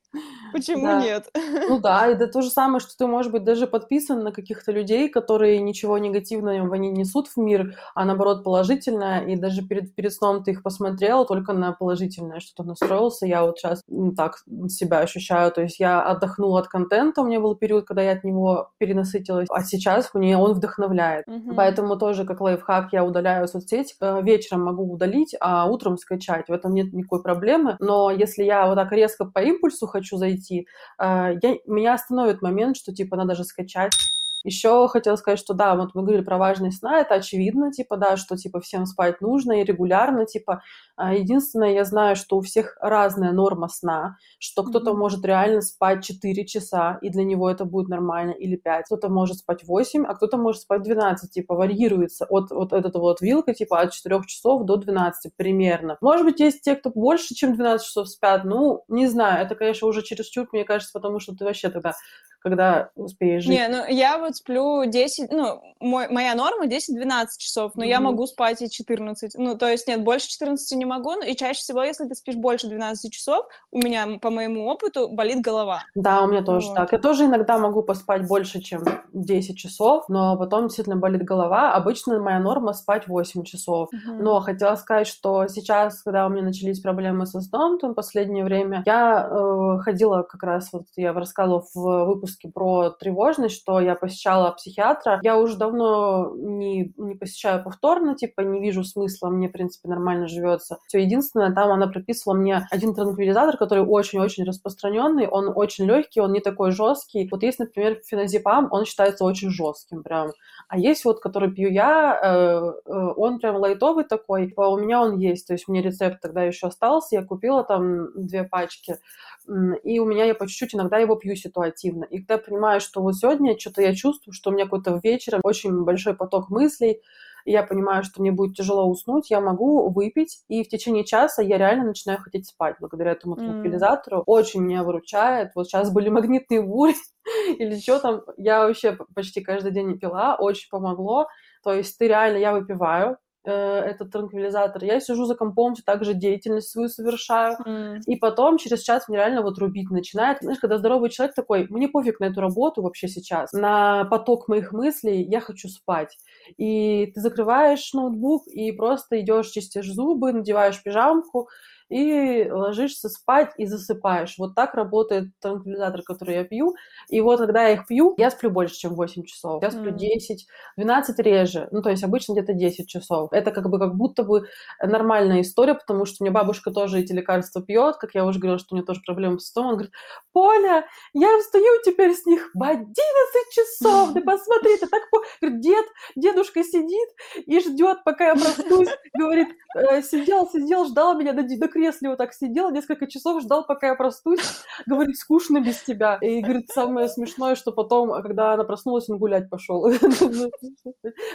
Почему да. нет? Ну да, это то же самое, что ты, может быть, даже подписан на каких-то людей, которые ничего негативного не несут в мир, а наоборот положительное, и даже перед, перед сном ты их посмотрел только на положительное, что-то настроился. Я вот сейчас так себя ощущаю, то есть я отдохнула от контента, у меня был период, когда я от него перенасытилась, а сейчас мне он вдохновляет. Mm-hmm. Поэтому тоже как лайфхак я удаляю соцсеть, э, вечером могу удалить, а утром скачать. В этом нет никакой проблемы. Но если я вот так резко по импульсу хочу зайти, э, я, меня остановит момент, что типа надо же скачать. Еще хотела сказать, что да, вот мы говорили про важность сна, это очевидно, типа, да, что, типа, всем спать нужно и регулярно, типа. А единственное, я знаю, что у всех разная норма сна, что кто-то mm-hmm. может реально спать 4 часа, и для него это будет нормально, или 5. Кто-то может спать 8, а кто-то может спать 12, типа, варьируется от, от этого вот вилка, типа, от 4 часов до 12 примерно. Может быть, есть те, кто больше, чем 12 часов спят, ну, не знаю, это, конечно, уже чересчур, мне кажется, потому что ты вообще тогда когда успеешь жить? Не, ну я вот сплю 10, ну, мой, моя норма 10-12 часов, но mm-hmm. я могу спать и 14. Ну, то есть нет, больше 14 не могу, и чаще всего, если ты спишь больше 12 часов, у меня, по моему опыту, болит голова. Да, у меня тоже вот. так. Я тоже иногда могу поспать больше, чем 10 часов, но потом действительно болит голова. Обычно моя норма спать 8 часов. Mm-hmm. Но хотела сказать, что сейчас, когда у меня начались проблемы со сном, то в последнее время я э, ходила как раз, вот я рассказывала в выпуске выпуске про тревожность, что я посещала психиатра. Я уже давно не, не посещаю повторно, типа не вижу смысла, мне, в принципе, нормально живется. Все единственное, там она прописывала мне один транквилизатор, который очень-очень распространенный, он очень легкий, он не такой жесткий. Вот есть, например, феназепам, он считается очень жестким прям. А есть вот, который пью я, э, э, он прям лайтовый такой, у меня он есть, то есть мне рецепт тогда еще остался, я купила там две пачки, и у меня я по чуть-чуть иногда его пью ситуативно. И когда я понимаю, что вот сегодня что-то я чувствую, что у меня какой-то вечером очень большой поток мыслей, и я понимаю, что мне будет тяжело уснуть, я могу выпить, и в течение часа я реально начинаю хотеть спать благодаря этому транквилизатору. Mm. Очень меня выручает. Вот сейчас были магнитные бури или что там. Я вообще почти каждый день не пила, очень помогло. То есть ты реально, я выпиваю, э, этот транквилизатор, я сижу за компом, также деятельность свою совершаю, mm. и потом через час мне реально вот рубить начинает. Знаешь, когда здоровый человек такой, мне пофиг на эту работу вообще сейчас, на поток моих мыслей, я хочу спать. И ты закрываешь ноутбук и просто идешь, чистишь зубы, надеваешь пижамку, и ложишься спать и засыпаешь. Вот так работает транквилизатор, который я пью. И вот когда я их пью, я сплю больше, чем 8 часов. Я сплю mm. 10, 12 реже. Ну, то есть обычно где-то 10 часов. Это как бы как будто бы нормальная история, потому что у меня бабушка тоже эти лекарства пьет, как я уже говорила, что у нее тоже проблемы с стомом. Он говорит, Поля, я встаю теперь с них в 11 часов. Ты посмотри, ты так... Говорит, дед, дедушка сидит и ждет, пока я проснусь. Говорит, «Э, сидел, сидел, ждал меня до, до кресле вот так сидел, несколько часов ждал, пока я проснусь. Говорит, скучно без тебя. И говорит, самое смешное, что потом, когда она проснулась, он гулять пошел.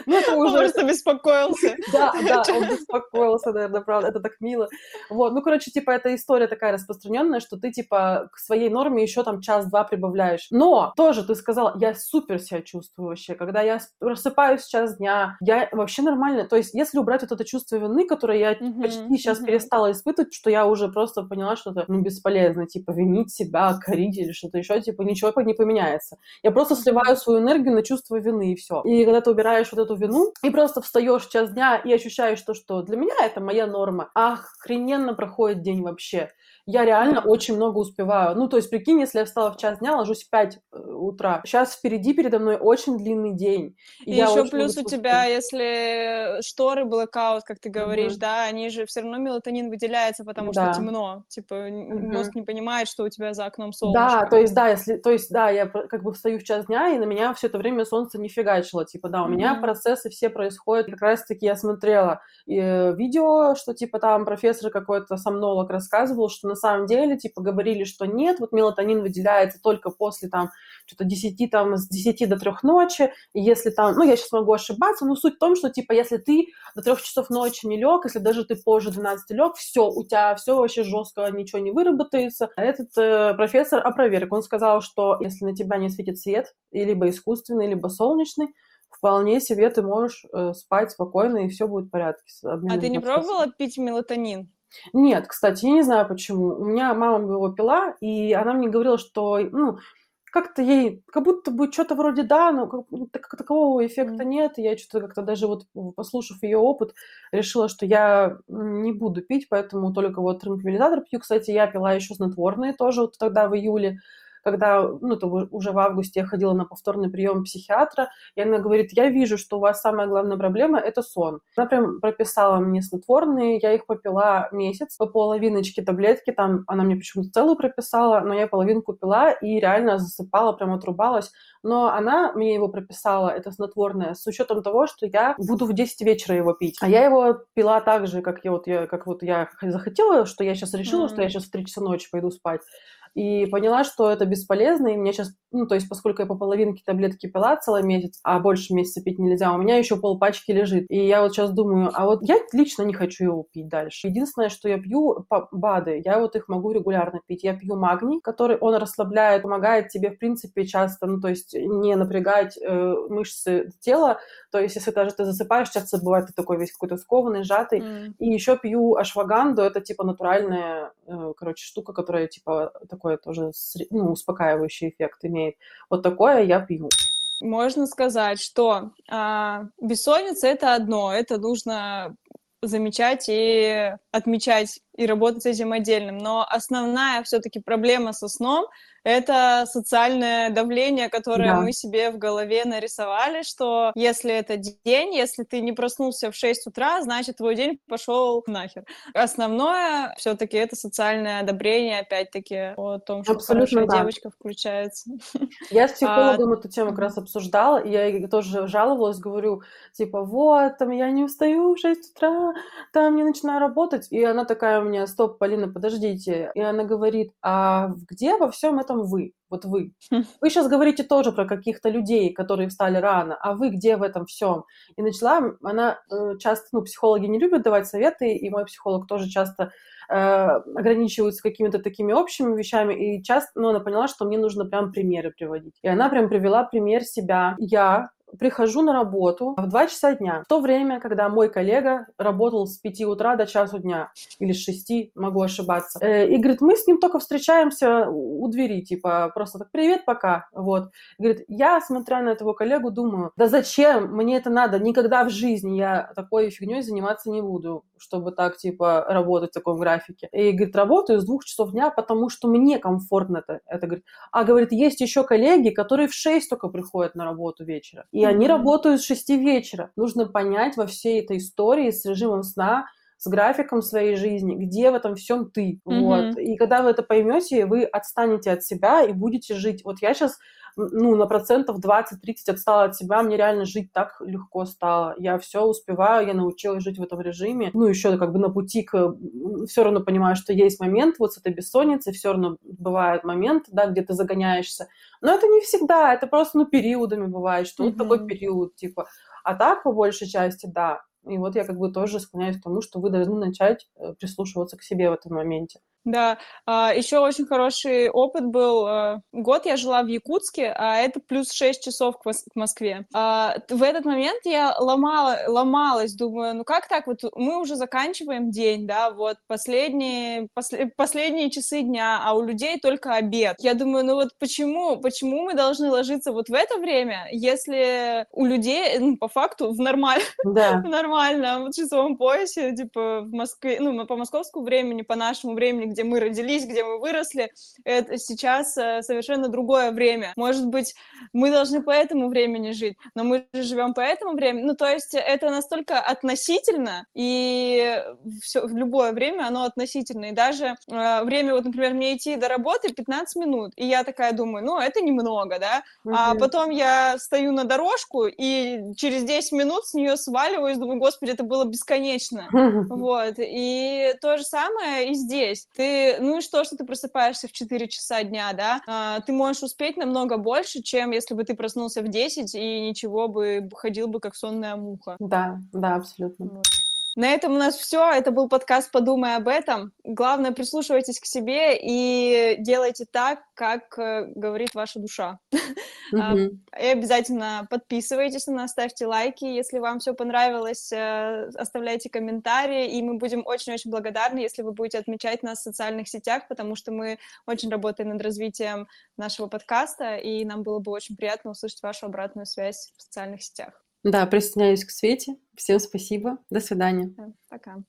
Ну, это уже... Он просто беспокоился. Да, да, он беспокоился, наверное, правда. Это так мило. Вот, ну, короче, типа, эта история такая распространенная, что ты, типа, к своей норме еще там час-два прибавляешь. Но тоже ты сказала, я супер себя чувствую вообще. Когда я просыпаюсь час дня, я вообще нормально. То есть, если убрать вот это чувство вины, которое я почти сейчас перестала испытывать, что я уже просто поняла, что это ну, бесполезно, типа, винить себя, корить или что-то еще, типа, ничего не поменяется. Я просто сливаю свою энергию на чувство вины, и все. И когда ты убираешь вот эту вину, и просто встаешь час дня и ощущаешь то, что для меня это моя норма, охрененно проходит день вообще я реально очень много успеваю. Ну, то есть, прикинь, если я встала в час дня, ложусь в 5 э, утра. Сейчас впереди передо мной очень длинный день. И, и еще плюс у тебя, если шторы блэкаут, как ты говоришь, mm-hmm. да, они же все равно мелатонин выделяется, потому да. что темно. Типа, mm-hmm. мозг не понимает, что у тебя за окном солнце. Да, то есть, да, если, то есть, да, я как бы встаю в час дня, и на меня все это время солнце не фигачило. Типа, да, у mm-hmm. меня процессы все происходят. Как раз-таки я смотрела э, видео, что, типа, там профессор какой-то сомнолог рассказывал, что на самом деле, типа, говорили, что нет, вот мелатонин выделяется только после, там, что-то 10, там, с 10 до 3 ночи, и если там, ну, я сейчас могу ошибаться, но суть в том, что, типа, если ты до 3 часов ночи не лег, если даже ты позже 12 лег, все, у тебя все вообще жестко, ничего не выработается. Этот э, профессор опроверг, он сказал, что если на тебя не светит свет, либо искусственный, либо солнечный, вполне себе ты можешь э, спать спокойно, и все будет в порядке. А ты не пробовала пить мелатонин? Нет, кстати, я не знаю почему. У меня мама его пила, и она мне говорила, что, ну, как-то ей, как будто бы что-то вроде да, но как, ну, как такового эффекта нет. И я что-то как-то даже вот послушав ее опыт, решила, что я не буду пить, поэтому только вот транквилизатор пью. Кстати, я пила еще снотворные тоже вот тогда в июле когда, ну, то уже в августе я ходила на повторный прием психиатра, и она говорит, я вижу, что у вас самая главная проблема – это сон. Она прям прописала мне снотворные, я их попила месяц, по половиночке таблетки, там она мне почему-то целую прописала, но я половинку пила и реально засыпала, прям отрубалась. Но она мне его прописала, это снотворное, с учетом того, что я буду в 10 вечера его пить. А я его пила так же, как я вот я, как вот я захотела, что я сейчас решила, mm-hmm. что я сейчас в 3 часа ночи пойду спать и поняла, что это бесполезно, и мне сейчас, ну, то есть, поскольку я по половинке таблетки пила целый месяц, а больше месяца пить нельзя, у меня еще полпачки лежит. И я вот сейчас думаю, а вот я лично не хочу его пить дальше. Единственное, что я пью, БАДы, я вот их могу регулярно пить. Я пью магний, который он расслабляет, помогает тебе, в принципе, часто, ну, то есть, не напрягать э, мышцы тела, то есть, если даже ты засыпаешь, часто бывает ты такой весь какой-то скованный, сжатый. Mm. И еще пью ашваганду, это, типа, натуральная, э, короче, штука, которая, типа, такое тоже ну, успокаивающий эффект имеет. Вот такое я пью. Можно сказать, что а, бессонница это одно, это нужно замечать и отмечать и работать с этим отдельным. Но основная все-таки проблема со сном это социальное давление, которое да. мы себе в голове нарисовали, что если это день, если ты не проснулся в 6 утра, значит, твой день пошел нахер. Основное все-таки это социальное одобрение, опять-таки, о том, что Абсолютно хорошая да. девочка включается. Я с а, психологом а... эту тему как раз обсуждала, и я тоже жаловалась, говорю, типа, вот, там, я не устаю в 6 утра, там, не начинаю работать, и она такая у меня, стоп, Полина, подождите, и она говорит, а где во всем этом вы? Вот вы. Хм. Вы сейчас говорите тоже про каких-то людей, которые встали рано, а вы где в этом всем? И начала, она э, часто, ну, психологи не любят давать советы, и мой психолог тоже часто э, ограничиваются какими-то такими общими вещами, и часто, ну, она поняла, что мне нужно прям примеры приводить. И она прям привела пример себя. Я прихожу на работу в 2 часа дня, в то время, когда мой коллега работал с 5 утра до часу дня, или с 6, могу ошибаться. Э, и говорит, мы с ним только встречаемся у двери, типа, просто так, привет, пока, вот. И говорит, я, смотря на этого коллегу, думаю, да зачем мне это надо, никогда в жизни я такой фигней заниматься не буду, чтобы так, типа, работать в таком графике. И, говорит, работаю с двух часов дня, потому что мне комфортно это. Это, говорит, а, говорит, есть еще коллеги, которые в 6 только приходят на работу вечера. И mm-hmm. они работают с 6 вечера. Нужно понять во всей этой истории с режимом сна, с графиком своей жизни, где в этом всем ты. Mm-hmm. Вот. И когда вы это поймете, вы отстанете от себя и будете жить. Вот я сейчас ну, на процентов 20-30 отстала от себя, мне реально жить так легко стало. Я все успеваю, я научилась жить в этом режиме. Ну, еще как бы на пути к... Все равно понимаю, что есть момент вот с этой бессонницей, все равно бывает момент, да, где ты загоняешься. Но это не всегда, это просто, ну, периодами бывает, что mm-hmm. вот такой период, типа. А так, по большей части, да. И вот я как бы тоже склоняюсь к тому, что вы должны начать э, прислушиваться к себе в этом моменте. Да, а, еще очень хороший опыт был. А, год я жила в Якутске, а это плюс 6 часов к Москве. А, в этот момент я ломала, ломалась, думаю, ну как так, вот мы уже заканчиваем день, да, вот последние, после, последние часы дня, а у людей только обед. Я думаю, ну вот почему, почему мы должны ложиться вот в это время, если у людей, ну, по факту, в, нормаль... да. в нормальном часовом поясе, типа в Москве, ну, по московскому времени, по нашему времени, где мы родились, где мы выросли, это сейчас э, совершенно другое время. Может быть, мы должны по этому времени жить, но мы же живем по этому времени. Ну, то есть это настолько относительно, и все, в любое время оно относительно. И даже э, время, вот, например, мне идти до работы 15 минут, и я такая думаю, ну, это немного, да? Mm-hmm. А потом я стою на дорожку, и через 10 минут с нее сваливаюсь, думаю, господи, это было бесконечно. Вот. И то же самое и здесь. Ты ты, ну и что, что ты просыпаешься в 4 часа дня, да, а, ты можешь успеть намного больше, чем если бы ты проснулся в 10 и ничего бы, ходил бы как сонная муха. Да, да, абсолютно. Вот. На этом у нас все. Это был подкаст «Подумай об этом». Главное, прислушивайтесь к себе и делайте так, как э, говорит ваша душа. Mm-hmm. И обязательно подписывайтесь на нас, ставьте лайки. Если вам все понравилось, э, оставляйте комментарии. И мы будем очень-очень благодарны, если вы будете отмечать нас в социальных сетях, потому что мы очень работаем над развитием нашего подкаста, и нам было бы очень приятно услышать вашу обратную связь в социальных сетях. Да, присоединяюсь к Свете. Всем спасибо. До свидания. Пока.